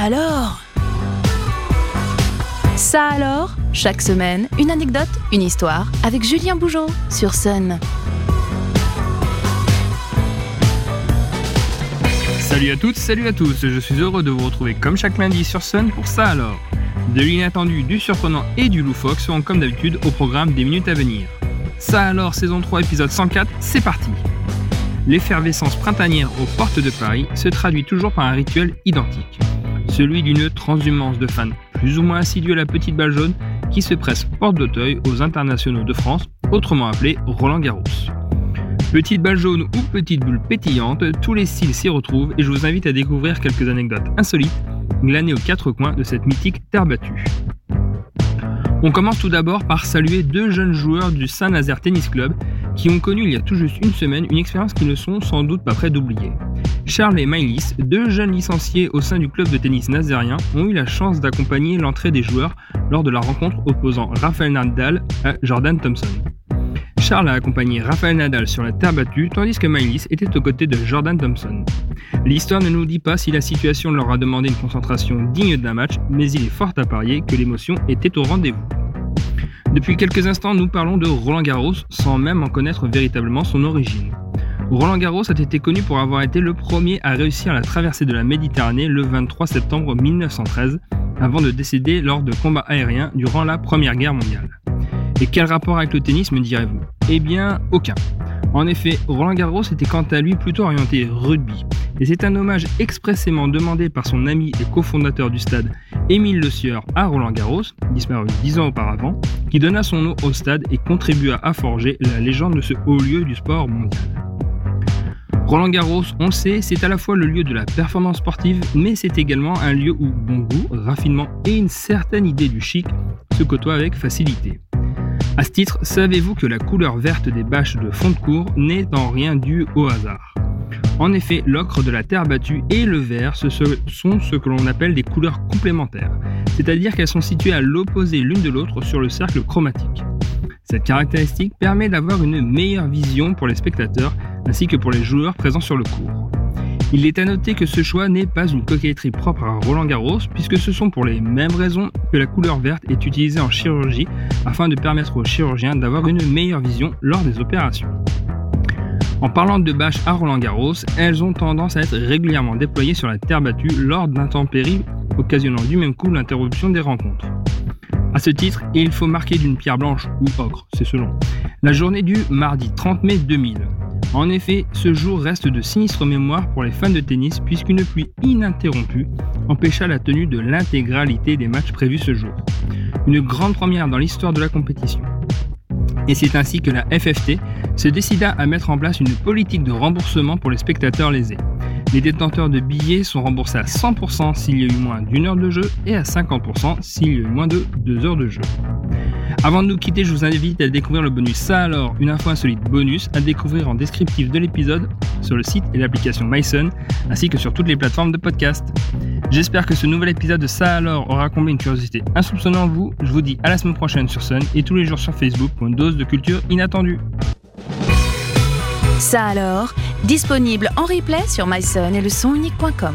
alors? Ça alors? Chaque semaine, une anecdote, une histoire avec Julien Bougeot sur Sun. Salut à toutes, salut à tous, je suis heureux de vous retrouver comme chaque lundi sur Sun pour ça alors. De l'inattendu, du surprenant et du loufoque seront comme d'habitude au programme des minutes à venir. Ça alors, saison 3, épisode 104, c'est parti L'effervescence printanière aux portes de Paris se traduit toujours par un rituel identique celui d'une transhumance de fans plus ou moins assidus à la petite balle jaune qui se presse porte d'Auteuil aux internationaux de France, autrement appelé Roland Garros. Petite balle jaune ou petite bulle pétillante, tous les styles s'y retrouvent et je vous invite à découvrir quelques anecdotes insolites glanées aux quatre coins de cette mythique terre battue. On commence tout d'abord par saluer deux jeunes joueurs du Saint-Nazaire Tennis Club qui ont connu il y a tout juste une semaine une expérience qu'ils ne sont sans doute pas prêts d'oublier. Charles et Mylis, deux jeunes licenciés au sein du club de tennis nazérien, ont eu la chance d'accompagner l'entrée des joueurs lors de la rencontre opposant Rafael Nadal à Jordan Thompson. Charles a accompagné Rafael Nadal sur la terre battue, tandis que Mylis était aux côtés de Jordan Thompson. L'histoire ne nous dit pas si la situation leur a demandé une concentration digne d'un match, mais il est fort à parier que l'émotion était au rendez-vous. Depuis quelques instants, nous parlons de Roland Garros sans même en connaître véritablement son origine. Roland Garros a été connu pour avoir été le premier à réussir la traversée de la Méditerranée le 23 septembre 1913, avant de décéder lors de combats aériens durant la Première Guerre mondiale. Et quel rapport avec le tennis me direz-vous? Eh bien, aucun. En effet, Roland Garros était quant à lui plutôt orienté rugby, et c'est un hommage expressément demandé par son ami et cofondateur du stade, Émile Le Sieur, à Roland Garros, disparu dix ans auparavant, qui donna son nom au stade et contribua à forger la légende de ce haut lieu du sport mondial. Roland Garros, on le sait, c'est à la fois le lieu de la performance sportive, mais c'est également un lieu où bon goût, raffinement et une certaine idée du chic se côtoient avec facilité. À ce titre, savez-vous que la couleur verte des bâches de fond de cours n'est en rien due au hasard? En effet, l'ocre de la terre battue et le vert ce sont ce que l'on appelle des couleurs complémentaires, c'est-à-dire qu'elles sont situées à l'opposé l'une de l'autre sur le cercle chromatique. Cette caractéristique permet d'avoir une meilleure vision pour les spectateurs ainsi que pour les joueurs présents sur le court. Il est à noter que ce choix n'est pas une coquetterie propre à Roland Garros, puisque ce sont pour les mêmes raisons que la couleur verte est utilisée en chirurgie afin de permettre aux chirurgiens d'avoir une meilleure vision lors des opérations. En parlant de bâches à Roland Garros, elles ont tendance à être régulièrement déployées sur la terre battue lors d'intempéries occasionnant du même coup l'interruption des rencontres. A ce titre, il faut marquer d'une pierre blanche ou ocre, c'est selon, la journée du mardi 30 mai 2000. En effet, ce jour reste de sinistre mémoire pour les fans de tennis puisqu'une pluie ininterrompue empêcha la tenue de l'intégralité des matchs prévus ce jour. Une grande première dans l'histoire de la compétition. Et c'est ainsi que la FFT se décida à mettre en place une politique de remboursement pour les spectateurs lésés. Les détenteurs de billets sont remboursés à 100% s'il y a eu moins d'une heure de jeu et à 50% s'il y a eu moins de deux heures de jeu. Avant de nous quitter, je vous invite à découvrir le bonus Ça alors, une info insolite bonus à découvrir en descriptif de l'épisode sur le site et l'application MySun, ainsi que sur toutes les plateformes de podcast. J'espère que ce nouvel épisode de Ça alors aura comblé une curiosité insoupçonnée en vous. Je vous dis à la semaine prochaine sur Sun et tous les jours sur Facebook pour une dose de culture inattendue. Ça alors, disponible en replay sur myson et le.